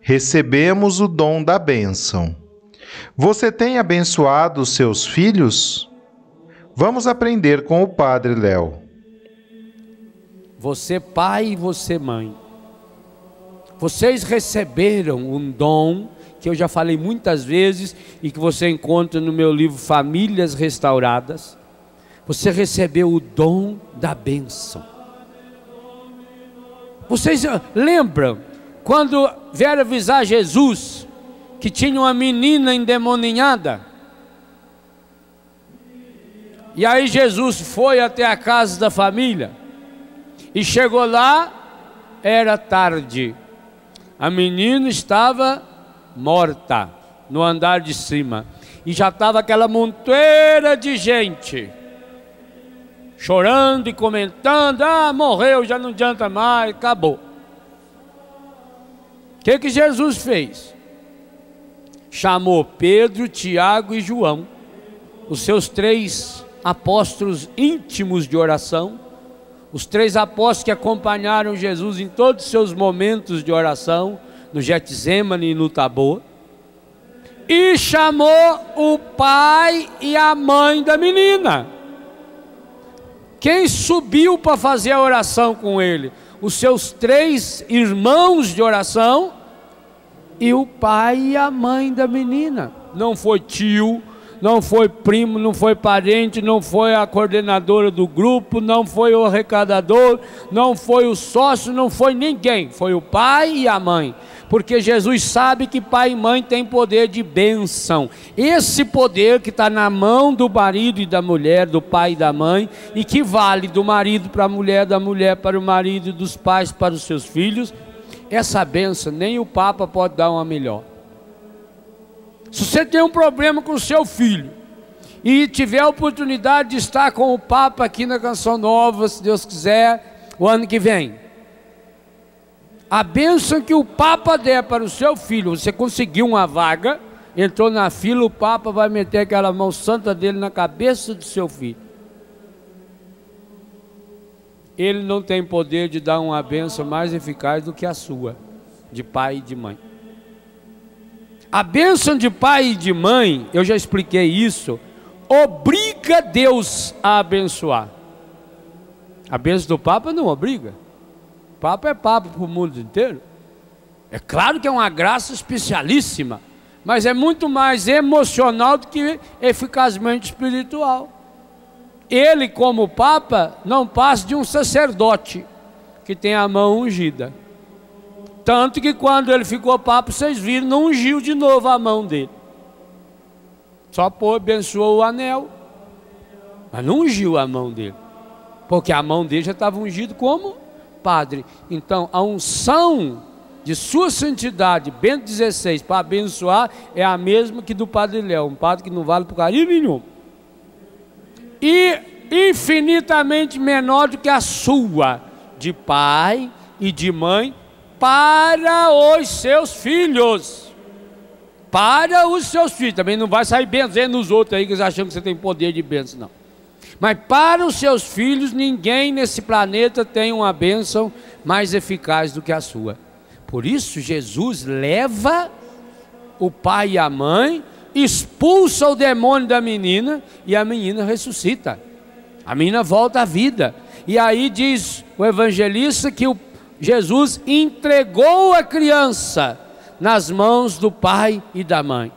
recebemos o dom da bênção. Você tem abençoado seus filhos? Vamos aprender com o Padre Léo. Você, pai e você, mãe, vocês receberam um dom que eu já falei muitas vezes e que você encontra no meu livro Famílias Restauradas. Você recebeu o dom da bênção. Vocês lembram quando vieram avisar Jesus que tinha uma menina endemoninhada. E aí Jesus foi até a casa da família e chegou lá, era tarde. A menina estava morta no andar de cima e já estava aquela monteira de gente chorando e comentando: ah, morreu, já não adianta mais, acabou. O que, que Jesus fez? Chamou Pedro, Tiago e João, os seus três apóstolos íntimos de oração, os três apóstolos que acompanharam Jesus em todos os seus momentos de oração, no Getsemane e no Tabor, e chamou o pai e a mãe da menina. Quem subiu para fazer a oração com ele? Os seus três irmãos de oração e o pai e a mãe da menina. Não foi tio, não foi primo, não foi parente, não foi a coordenadora do grupo, não foi o arrecadador, não foi o sócio, não foi ninguém, foi o pai e a mãe porque Jesus sabe que pai e mãe têm poder de bênção. Esse poder que está na mão do marido e da mulher, do pai e da mãe, e que vale do marido para a mulher, da mulher para o marido, dos pais para os seus filhos, essa bênção nem o Papa pode dar uma melhor. Se você tem um problema com o seu filho, e tiver a oportunidade de estar com o Papa aqui na Canção Nova, se Deus quiser, o ano que vem a bênção que o Papa der para o seu filho, você conseguiu uma vaga, entrou na fila, o Papa vai meter aquela mão santa dele na cabeça do seu filho. Ele não tem poder de dar uma bênção mais eficaz do que a sua, de pai e de mãe. A bênção de pai e de mãe, eu já expliquei isso, obriga Deus a abençoar. A bênção do Papa não obriga. Papo é papo para o mundo inteiro. É claro que é uma graça especialíssima, mas é muito mais emocional do que eficazmente espiritual. Ele, como Papa, não passa de um sacerdote que tem a mão ungida. Tanto que quando ele ficou Papa, vocês viram, não ungiu de novo a mão dele. Só pô, abençoou o anel, mas não ungiu a mão dele, porque a mão dele já estava ungido como Padre. Então, a unção de sua santidade, Bento XVI, para abençoar, é a mesma que do Padre Léo, um padre que não vale por carinho nenhum. E infinitamente menor do que a sua, de pai e de mãe, para os seus filhos. Para os seus filhos. Também não vai sair benzendo os outros aí que eles acham que você tem poder de benção, não. Mas para os seus filhos, ninguém nesse planeta tem uma bênção mais eficaz do que a sua. Por isso, Jesus leva o pai e a mãe, expulsa o demônio da menina e a menina ressuscita. A menina volta à vida. E aí diz o evangelista que o Jesus entregou a criança nas mãos do pai e da mãe.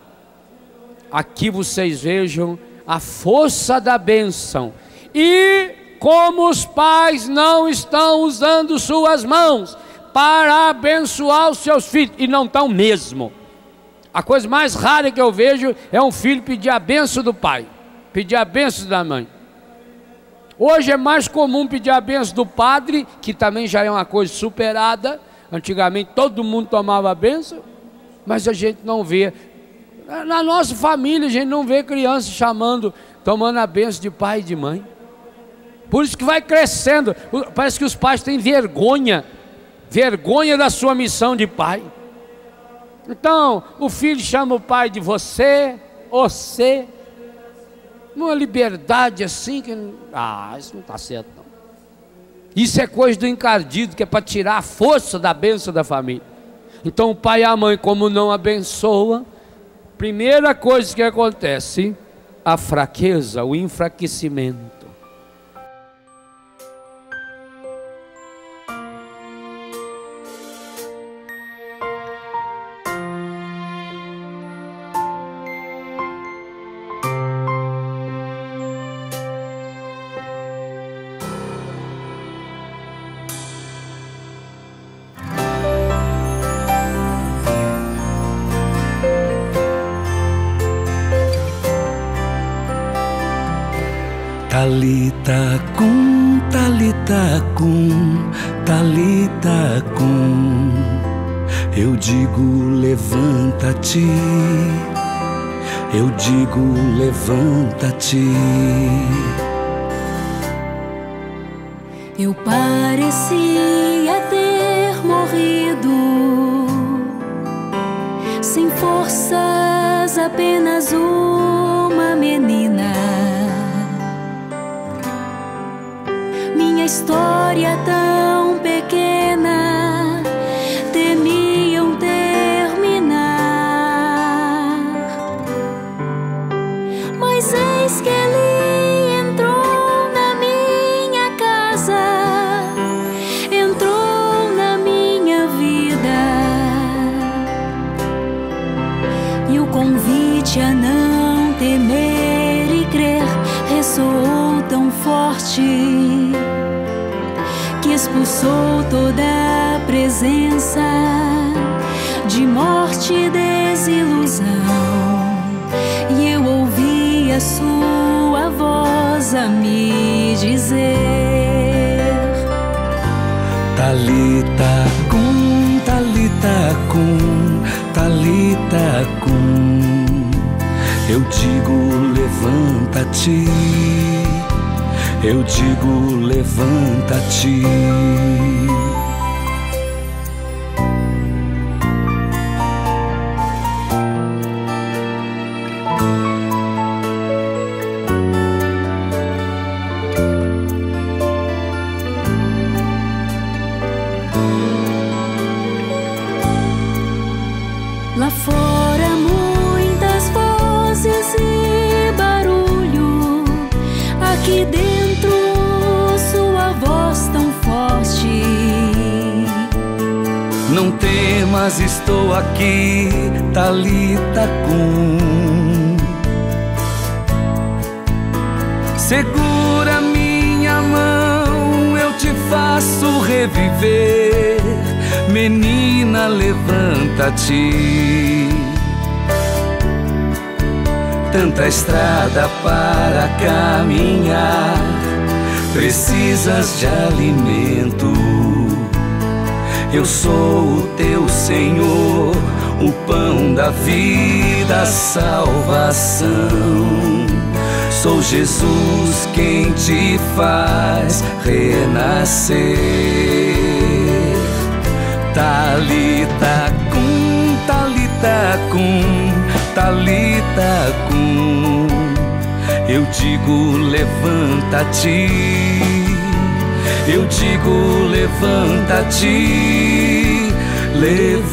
Aqui vocês vejam a força da bênção. E como os pais não estão usando suas mãos para abençoar os seus filhos, e não estão mesmo. A coisa mais rara que eu vejo é um filho pedir a benção do pai, pedir a benção da mãe. Hoje é mais comum pedir a benção do padre, que também já é uma coisa superada. Antigamente todo mundo tomava a benção, mas a gente não vê. Na nossa família a gente não vê criança chamando, tomando a benção de pai e de mãe. Por isso que vai crescendo. Parece que os pais têm vergonha, vergonha da sua missão de pai. Então, o filho chama o pai de você, você. Uma liberdade assim que. Ah, isso não está certo, não. Isso é coisa do encardido, que é para tirar a força da bênção da família. Então, o pai e a mãe, como não abençoa, primeira coisa que acontece, a fraqueza, o enfraquecimento. Digo levanta-te. Eu digo levanta-te. Eu parecia ter morrido sem forças, apenas uma menina. Minha história convite a não temer e crer ressoou tão forte que expulsou toda a presença de morte e desilusão. E eu ouvi a sua voz a me dizer. Talita cum, talita cum, talita. Eu digo levanta-te. Eu digo levanta-te. Aqui, Talita cum. Segura minha mão, eu te faço reviver. Menina, levanta-te. Tanta estrada para caminhar, precisas de alimento. Eu sou o teu Senhor, o pão da vida, a salvação. Sou Jesus quem te faz renascer. Talita cum, talita cum, talita cum. Eu digo levanta-te. Eu digo levanta-te, levanta-te.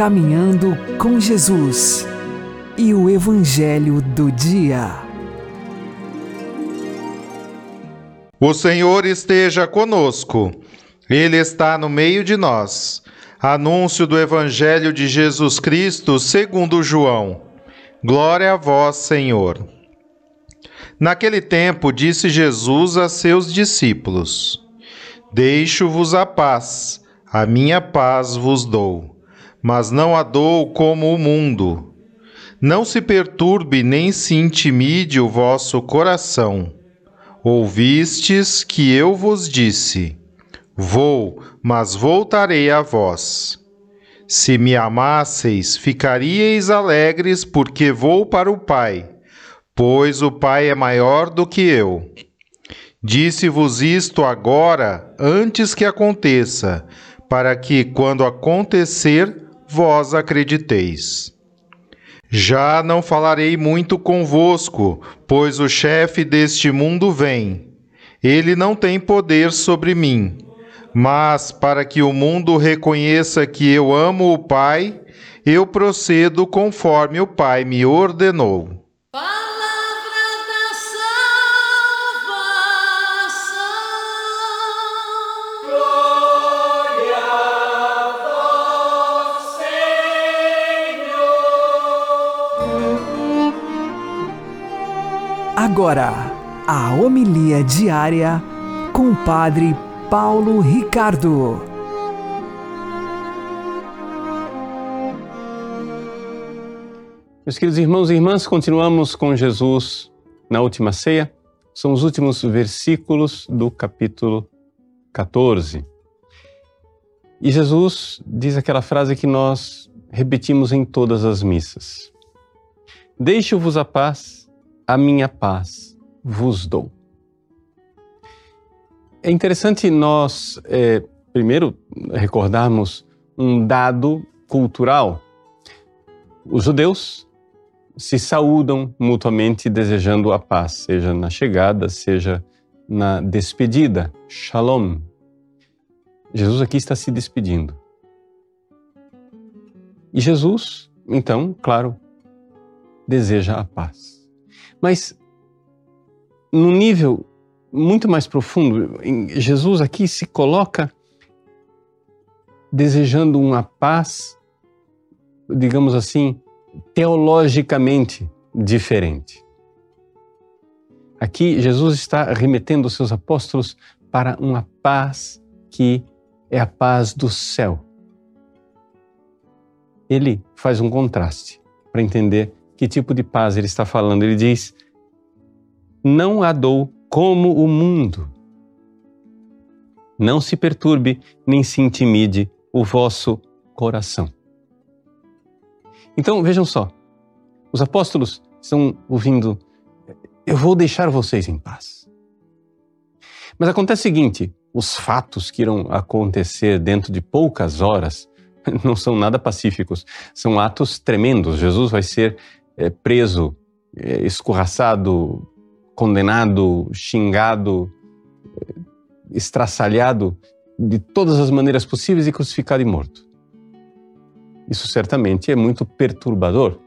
Caminhando com Jesus e o Evangelho do Dia. O Senhor esteja conosco, Ele está no meio de nós. Anúncio do Evangelho de Jesus Cristo segundo João. Glória a vós, Senhor. Naquele tempo disse Jesus a seus discípulos: Deixo-vos a paz, a minha paz vos dou mas não a dou como o mundo. Não se perturbe nem se intimide o vosso coração. Ouvistes que eu vos disse: Vou, mas voltarei a vós. Se me amasseis, ficaríeis alegres, porque vou para o Pai, pois o Pai é maior do que eu. Disse-vos isto agora, antes que aconteça, para que, quando acontecer, vós acrediteis. Já não falarei muito convosco, pois o chefe deste mundo vem. Ele não tem poder sobre mim, mas para que o mundo reconheça que eu amo o Pai, eu procedo conforme o Pai me ordenou. Agora, a homilia diária com o Padre Paulo Ricardo. Meus queridos irmãos e irmãs, continuamos com Jesus na última ceia. São os últimos versículos do capítulo 14. E Jesus diz aquela frase que nós repetimos em todas as missas: Deixo-vos a paz a minha paz vos dou. É interessante nós, é, primeiro, recordarmos um dado cultural. Os judeus se saúdam mutuamente desejando a paz, seja na chegada, seja na despedida. Shalom. Jesus aqui está se despedindo. E Jesus, então, claro, deseja a paz. Mas num nível muito mais profundo, Jesus aqui se coloca desejando uma paz, digamos assim, teologicamente diferente. Aqui Jesus está remetendo os seus apóstolos para uma paz que é a paz do céu. Ele faz um contraste para entender que tipo de paz ele está falando. Ele diz: Não a dou como o mundo. Não se perturbe nem se intimide o vosso coração. Então vejam só, os apóstolos estão ouvindo: Eu vou deixar vocês em paz. Mas acontece o seguinte: os fatos que irão acontecer dentro de poucas horas não são nada pacíficos, são atos tremendos. Jesus vai ser é, preso, é, escorraçado, condenado, xingado, é, estraçalhado de todas as maneiras possíveis e crucificado e morto. Isso certamente é muito perturbador.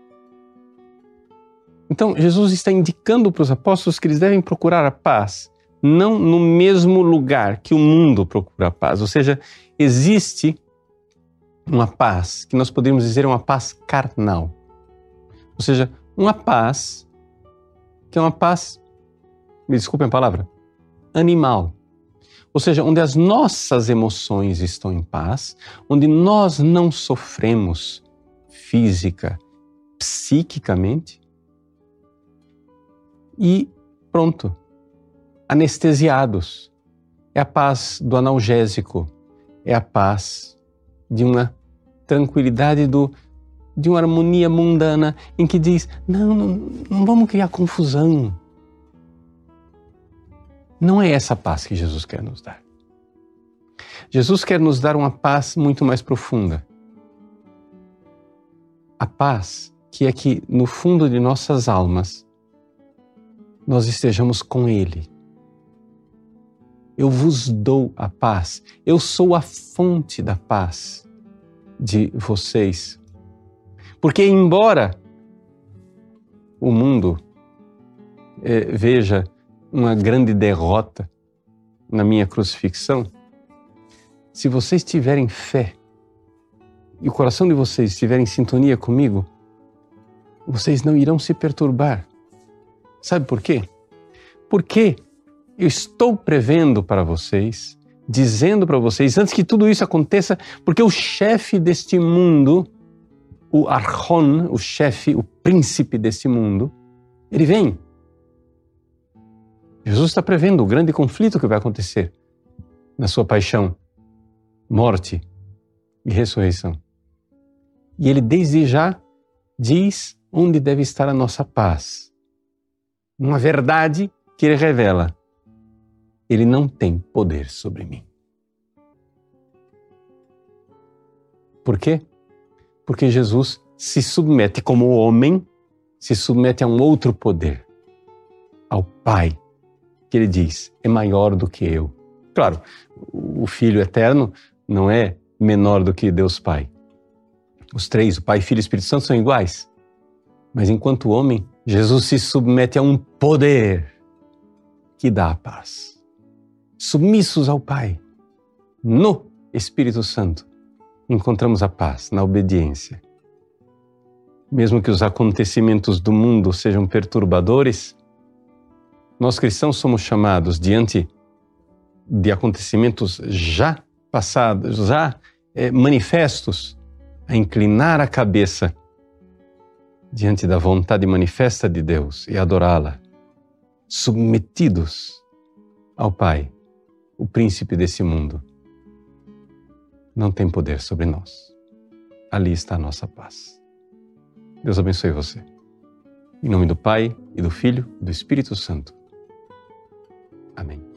Então, Jesus está indicando para os apóstolos que eles devem procurar a paz, não no mesmo lugar que o mundo procura a paz. Ou seja, existe uma paz que nós podemos dizer é uma paz carnal. Ou seja, uma paz que é uma paz, me desculpem a palavra, animal. Ou seja, onde as nossas emoções estão em paz, onde nós não sofremos física, psiquicamente. E pronto, anestesiados. É a paz do analgésico, é a paz de uma tranquilidade do, de uma harmonia mundana em que diz: não, não, não vamos criar confusão. Não é essa paz que Jesus quer nos dar. Jesus quer nos dar uma paz muito mais profunda. A paz que é que no fundo de nossas almas nós estejamos com Ele. Eu vos dou a paz. Eu sou a fonte da paz de vocês. Porque, embora o mundo eh, veja uma grande derrota na minha crucifixão, se vocês tiverem fé e o coração de vocês estiver em sintonia comigo, vocês não irão se perturbar. Sabe por quê? Porque eu estou prevendo para vocês, dizendo para vocês, antes que tudo isso aconteça, porque o chefe deste mundo, o Archon, o chefe, o príncipe deste mundo, ele vem. Jesus está prevendo o grande conflito que vai acontecer na sua paixão, morte e ressurreição. E ele desde já diz onde deve estar a nossa paz. Uma verdade que ele revela. Ele não tem poder sobre mim. Por quê? Porque Jesus se submete como homem, se submete a um outro poder, ao Pai, que ele diz é maior do que eu. Claro, o Filho eterno não é menor do que Deus Pai. Os três, o Pai, Filho e Espírito Santo, são iguais. Mas enquanto homem, Jesus se submete a um poder que dá a paz. Submissos ao Pai, no Espírito Santo, encontramos a paz na obediência. Mesmo que os acontecimentos do mundo sejam perturbadores, nós cristãos somos chamados diante de acontecimentos já passados, já é, manifestos, a inclinar a cabeça diante da vontade manifesta de Deus e adorá-la, submetidos ao Pai, o príncipe desse mundo. Não tem poder sobre nós. Ali está a nossa paz. Deus abençoe você. Em nome do Pai, e do Filho, e do Espírito Santo. Amém.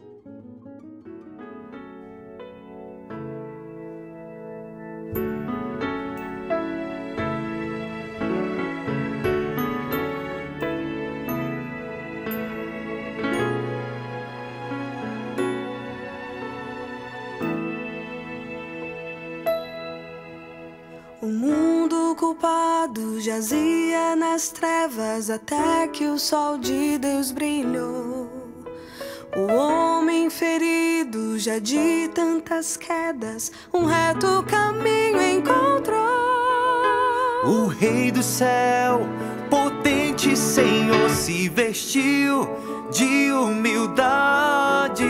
Jazia nas trevas até que o sol de Deus brilhou. O homem ferido já de tantas quedas, um reto caminho encontrou. O Rei do céu, potente Senhor, se vestiu de humildade.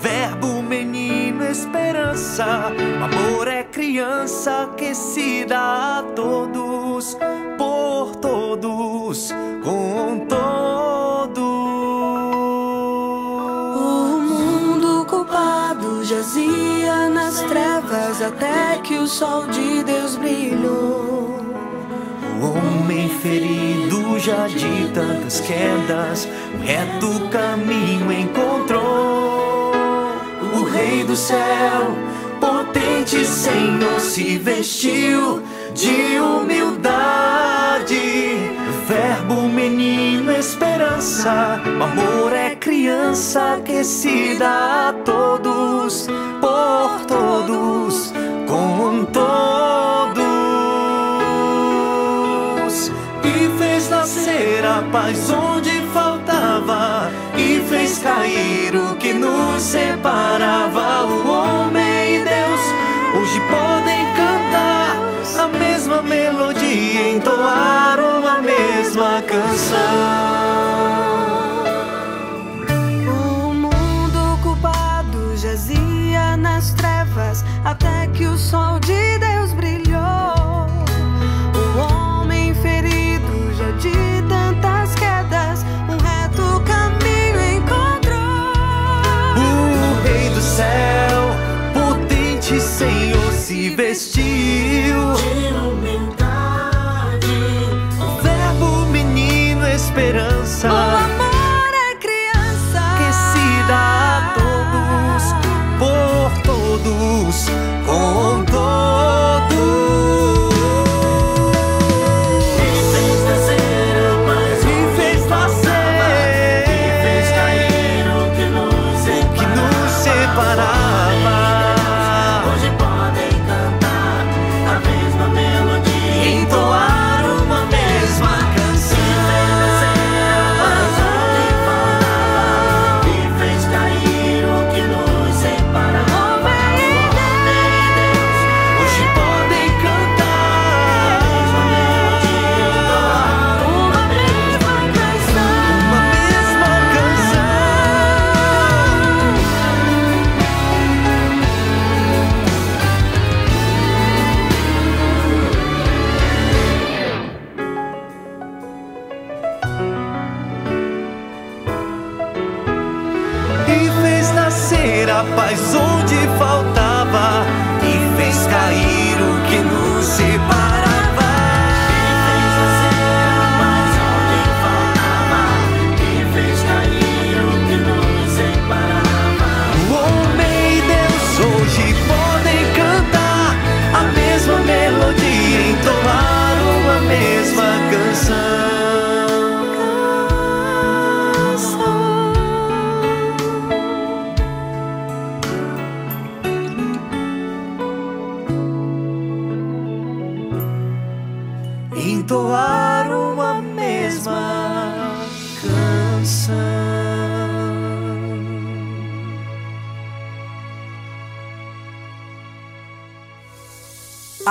Verbo, menino, esperança. Amor é criança que se dá a todos, até que o sol de Deus brilhou. O homem ferido já de tantas quedas, um reto caminho encontrou. O Rei do céu, potente Senhor, se vestiu de humildade. Verbo, menino, esperança. O amor é criança que se dá a todos, por todos, paz onde faltava. E fez cair o que nos separava. Vestiu. De humildade. Verbo, menino, esperança.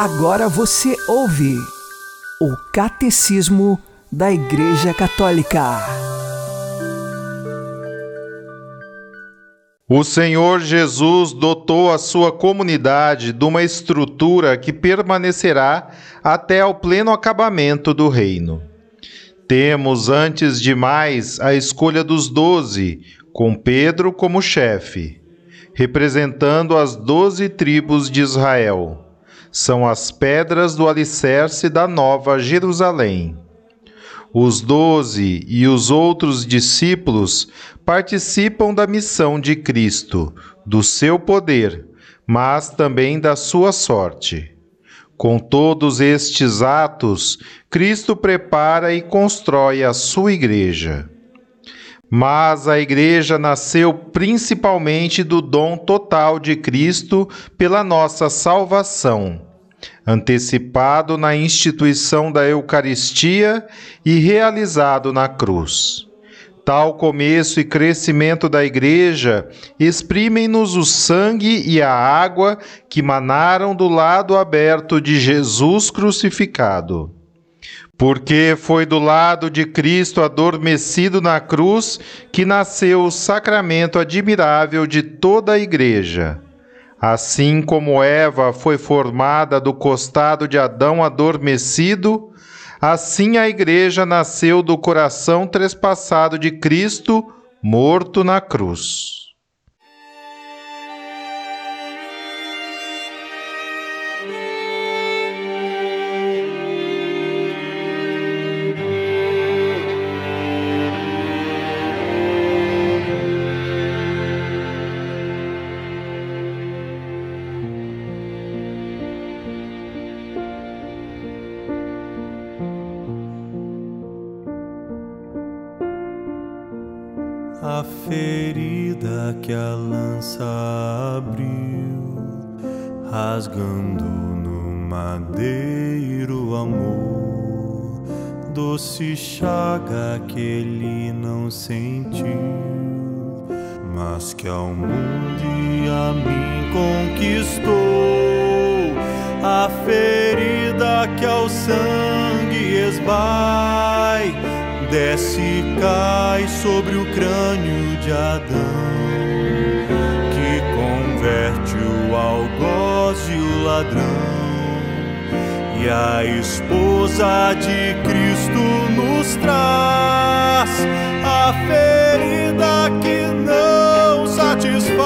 Agora você ouve o Catecismo da Igreja Católica. O Senhor Jesus dotou a sua comunidade de uma estrutura que permanecerá até ao pleno acabamento do reino. Temos, antes de mais, a escolha dos doze, com Pedro como chefe, representando as doze tribos de Israel. São as pedras do alicerce da nova Jerusalém. Os doze e os outros discípulos participam da missão de Cristo, do seu poder, mas também da sua sorte. Com todos estes atos, Cristo prepara e constrói a sua igreja. Mas a igreja nasceu principalmente do dom total de Cristo pela nossa salvação, antecipado na instituição da Eucaristia e realizado na cruz. Tal começo e crescimento da Igreja exprimem-nos o sangue e a água que manaram do lado aberto de Jesus crucificado. Porque foi do lado de Cristo adormecido na cruz que nasceu o sacramento admirável de toda a Igreja. Assim como Eva foi formada do costado de Adão adormecido, assim a Igreja nasceu do coração trespassado de Cristo, morto na cruz. Doce chaga que ele não sentiu, mas que ao mundo e a mim conquistou. A ferida que ao sangue esbai desce e cai sobre o crânio de Adão, que converte o algoz e o ladrão. A esposa de Cristo nos traz a ferida que não satisfaz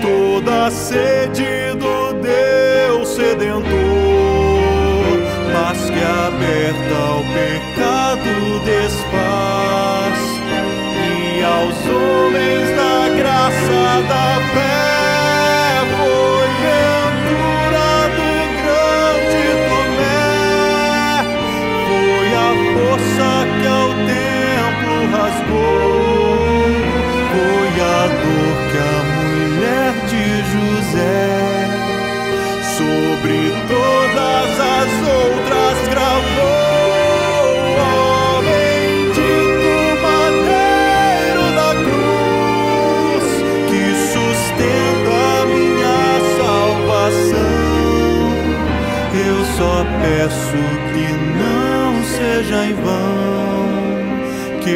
toda sede do Deus sedentor, mas que aberta ao pecado desfaz e aos homens da graça da fé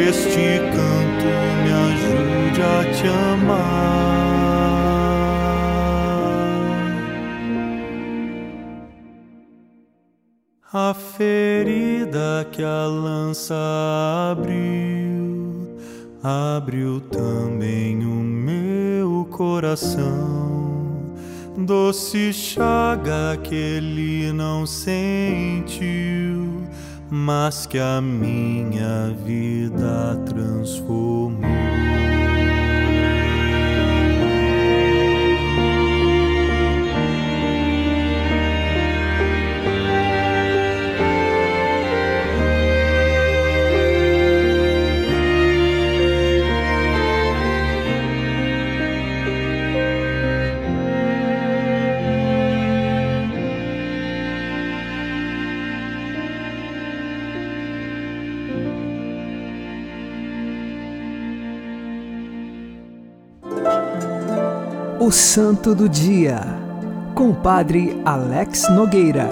este canto me ajude a te amar. A ferida que a lança abriu, abriu também o meu coração. Doce chaga que ele não sentiu, mas que a minha vida transformou. O Santo do Dia, com o Padre Alex Nogueira.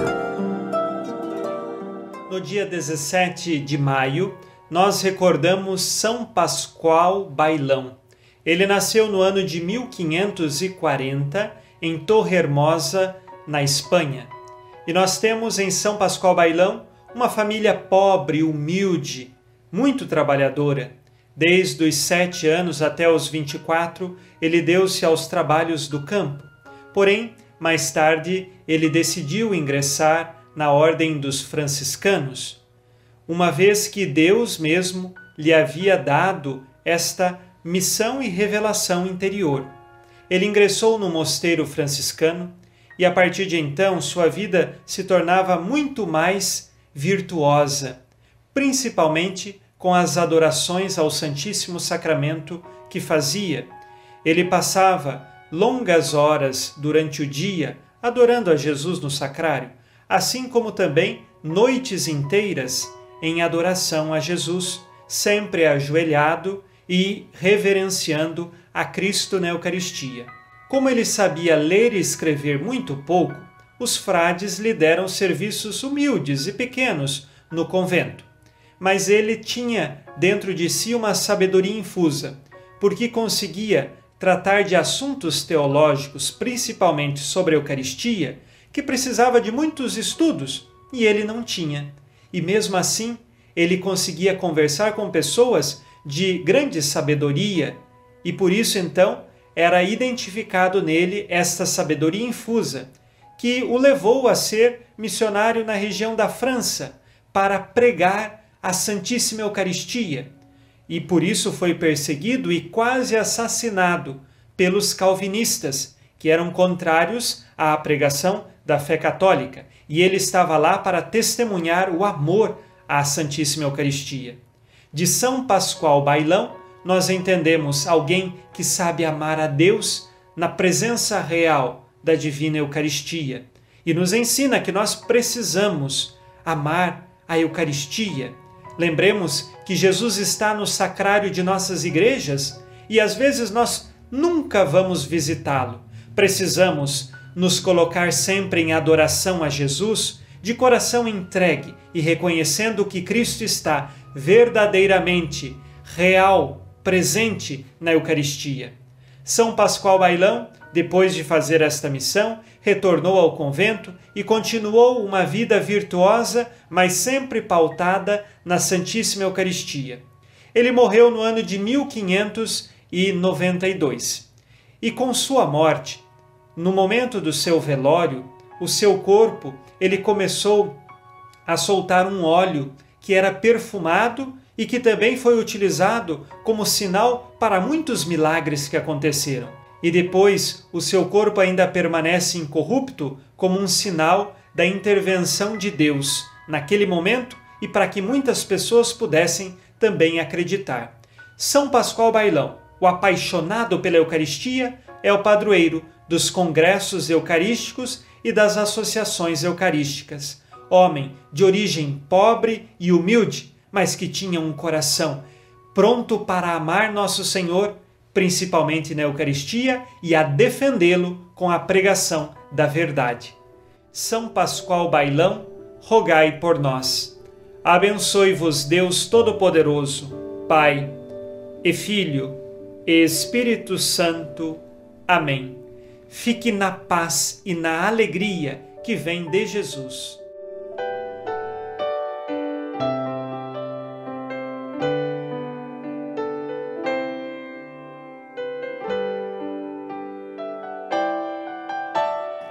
No dia 17 de maio, nós recordamos São Pascoal Bailão. Ele nasceu no ano de 1540 em Torre Hermosa, na Espanha. E nós temos em São Pascoal Bailão uma família pobre, humilde, muito trabalhadora. Desde os sete anos até os 24, ele deu-se aos trabalhos do campo. Porém, mais tarde, ele decidiu ingressar na ordem dos franciscanos, uma vez que Deus mesmo lhe havia dado esta missão e revelação interior. Ele ingressou no mosteiro franciscano e a partir de então sua vida se tornava muito mais virtuosa, principalmente com as adorações ao Santíssimo Sacramento que fazia. Ele passava longas horas durante o dia adorando a Jesus no sacrário, assim como também noites inteiras em adoração a Jesus, sempre ajoelhado e reverenciando a Cristo na Eucaristia. Como ele sabia ler e escrever muito pouco, os frades lhe deram serviços humildes e pequenos no convento mas ele tinha dentro de si uma sabedoria infusa, porque conseguia tratar de assuntos teológicos, principalmente sobre a Eucaristia, que precisava de muitos estudos e ele não tinha. E mesmo assim, ele conseguia conversar com pessoas de grande sabedoria e por isso então era identificado nele esta sabedoria infusa, que o levou a ser missionário na região da França para pregar a Santíssima Eucaristia e por isso foi perseguido e quase assassinado pelos calvinistas, que eram contrários à pregação da fé católica, e ele estava lá para testemunhar o amor à Santíssima Eucaristia. De São Pascoal Bailão, nós entendemos alguém que sabe amar a Deus na presença real da Divina Eucaristia e nos ensina que nós precisamos amar a Eucaristia Lembremos que Jesus está no sacrário de nossas igrejas e às vezes nós nunca vamos visitá-lo. Precisamos nos colocar sempre em adoração a Jesus, de coração entregue e reconhecendo que Cristo está verdadeiramente real, presente na Eucaristia. São Pascoal Bailão, depois de fazer esta missão, retornou ao convento e continuou uma vida virtuosa, mas sempre pautada na Santíssima Eucaristia. Ele morreu no ano de 1592 e com sua morte, no momento do seu velório, o seu corpo, ele começou a soltar um óleo que era perfumado e que também foi utilizado como sinal para muitos milagres que aconteceram. E depois, o seu corpo ainda permanece incorrupto como um sinal da intervenção de Deus naquele momento e para que muitas pessoas pudessem também acreditar. São Pascoal Bailão, o apaixonado pela Eucaristia, é o padroeiro dos congressos eucarísticos e das associações eucarísticas. Homem de origem pobre e humilde, mas que tinha um coração pronto para amar nosso Senhor, principalmente na Eucaristia, e a defendê-lo com a pregação da verdade. São Pascoal Bailão, rogai por nós. Abençoe-vos Deus Todo-Poderoso, Pai e Filho e Espírito Santo. Amém. Fique na paz e na alegria que vem de Jesus.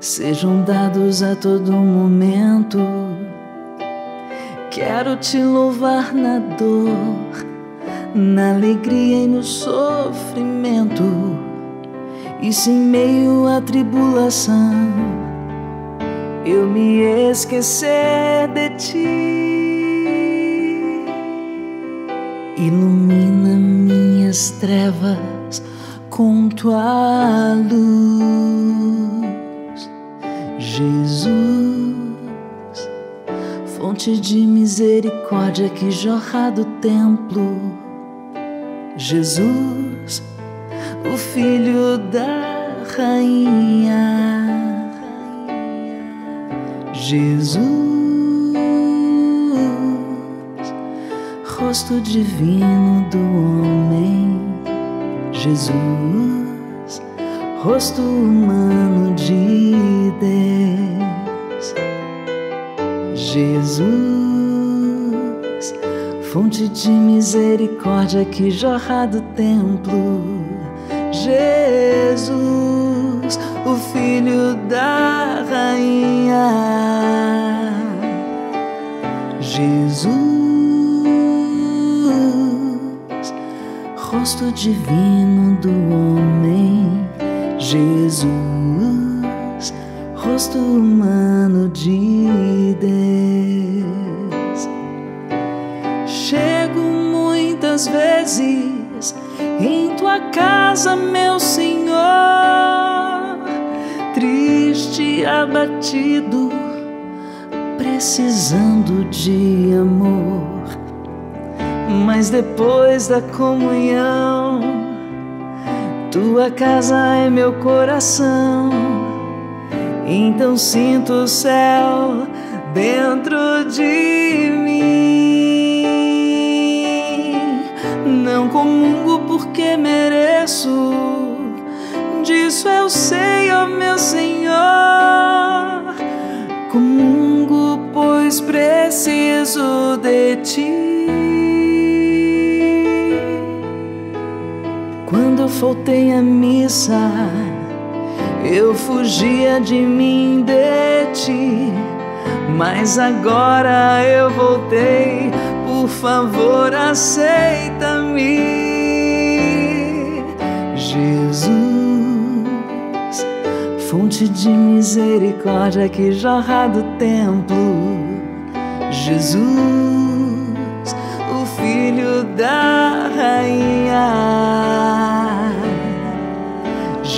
sejam dados a todo momento. Quero te louvar na dor, na alegria e no sofrimento, e se em meio à tribulação eu me esquecer de ti, ilumina minhas trevas com tua luz, Jesus, fonte de misericórdia que jorra do templo, Jesus, o Filho da Rainha, Jesus, rosto divino do homem. Jesus, rosto humano de Deus. Jesus, fonte de misericórdia que jorra do templo. Jesus, o Filho da Rainha. Jesus, rosto divino do homem, Jesus, rosto humano de Deus. Chego muitas vezes em tua casa, meu Senhor, triste, abatido, precisando de amor. Mas depois da comunhão, tua casa é meu coração. Então sinto o céu dentro de mim. Não comungo porque mereço, disso eu sei, ó meu Senhor. Comungo, pois preciso de ti. Faltei à missa, eu fugia de mim, de ti. Mas agora eu voltei, por favor, aceita-me. Jesus, fonte de misericórdia que jorra do templo. Jesus, o Filho da Rainha.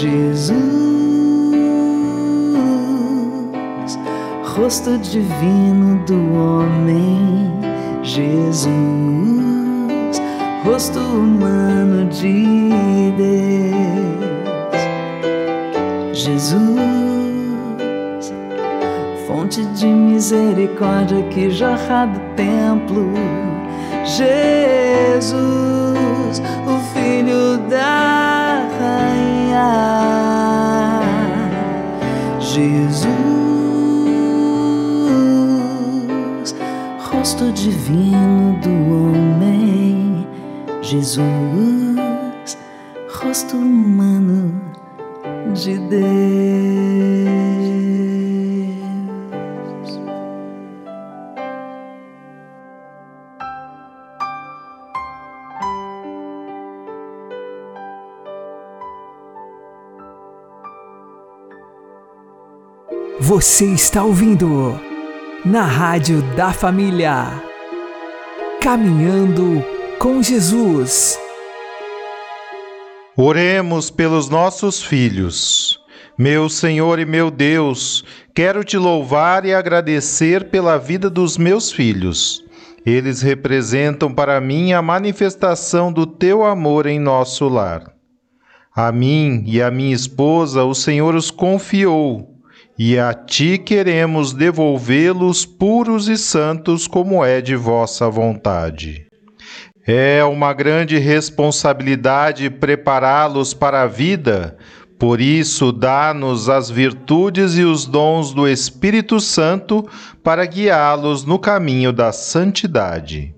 Jesus, rosto divino do homem. Jesus, rosto humano de Deus. Jesus, fonte de misericórdia que jorra do templo. Jesus, o filho da rainha. Jesus, rosto divino do homem. Jesus, rosto humano de Deus. Você está ouvindo na Rádio da Família. Caminhando com Jesus. Oremos pelos nossos filhos. Meu Senhor e meu Deus, quero te louvar e agradecer pela vida dos meus filhos. Eles representam para mim a manifestação do teu amor em nosso lar. A mim e a minha esposa o Senhor os confiou, e a ti queremos devolvê-los puros e santos como é de vossa vontade. É uma grande responsabilidade prepará-los para a vida, por isso, dá-nos as virtudes e os dons do Espírito Santo para guiá-los no caminho da santidade.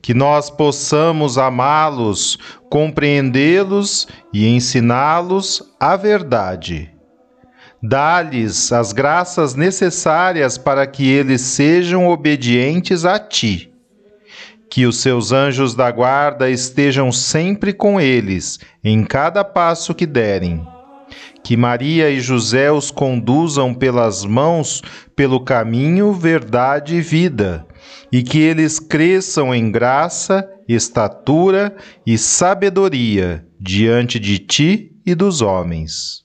Que nós possamos amá-los, compreendê-los e ensiná-los a verdade. Dá-lhes as graças necessárias para que eles sejam obedientes a Ti que os seus anjos da guarda estejam sempre com eles, em cada passo que derem. Que Maria e José os conduzam pelas mãos pelo caminho, verdade e vida, e que eles cresçam em graça, estatura e sabedoria diante de ti e dos homens.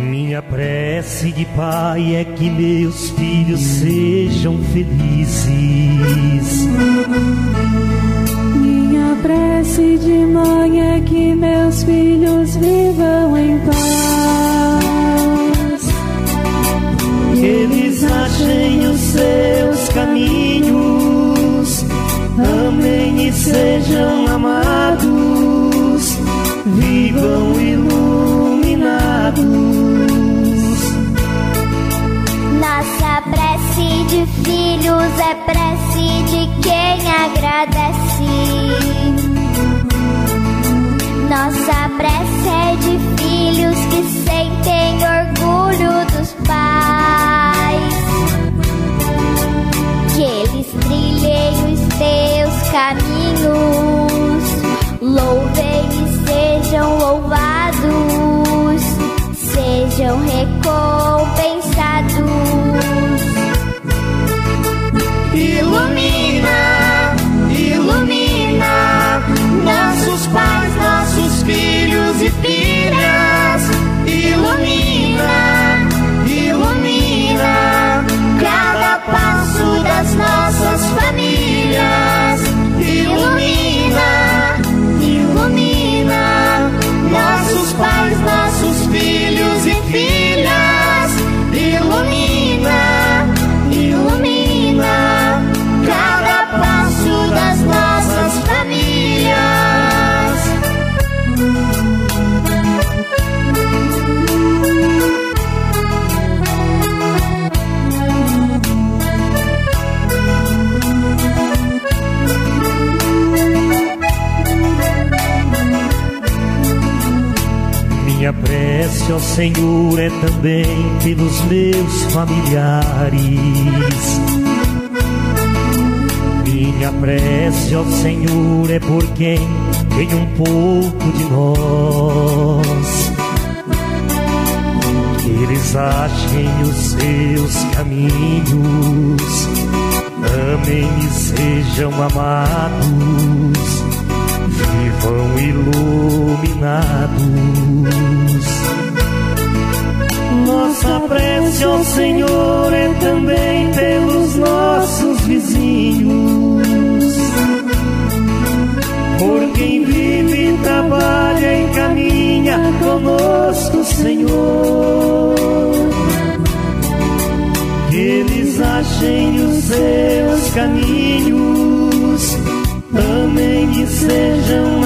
Minha prece de pai é que meus filhos sejam felizes. Minha prece de mãe é que meus filhos vivam em paz. Que eles achem os seus caminhos, amem e sejam filhos é prece de quem agradece. Nossa prece é de filhos que sentem orgulho dos pais. Que eles trilhem os teus caminhos, louvem e sejam louvados, sejam recompensados. Ilumina, Senhor é também pelos meus familiares. Minha prece ao Senhor é por quem tem um pouco de nós. Que eles achem os seus caminhos, amem e sejam amados, vivam iluminados. Nossa prece ao Senhor é também pelos nossos vizinhos, por quem vive, trabalha e caminha conosco, Senhor. Que eles achem os seus caminhos, amem e sejam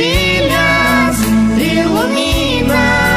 filhas, ilumina.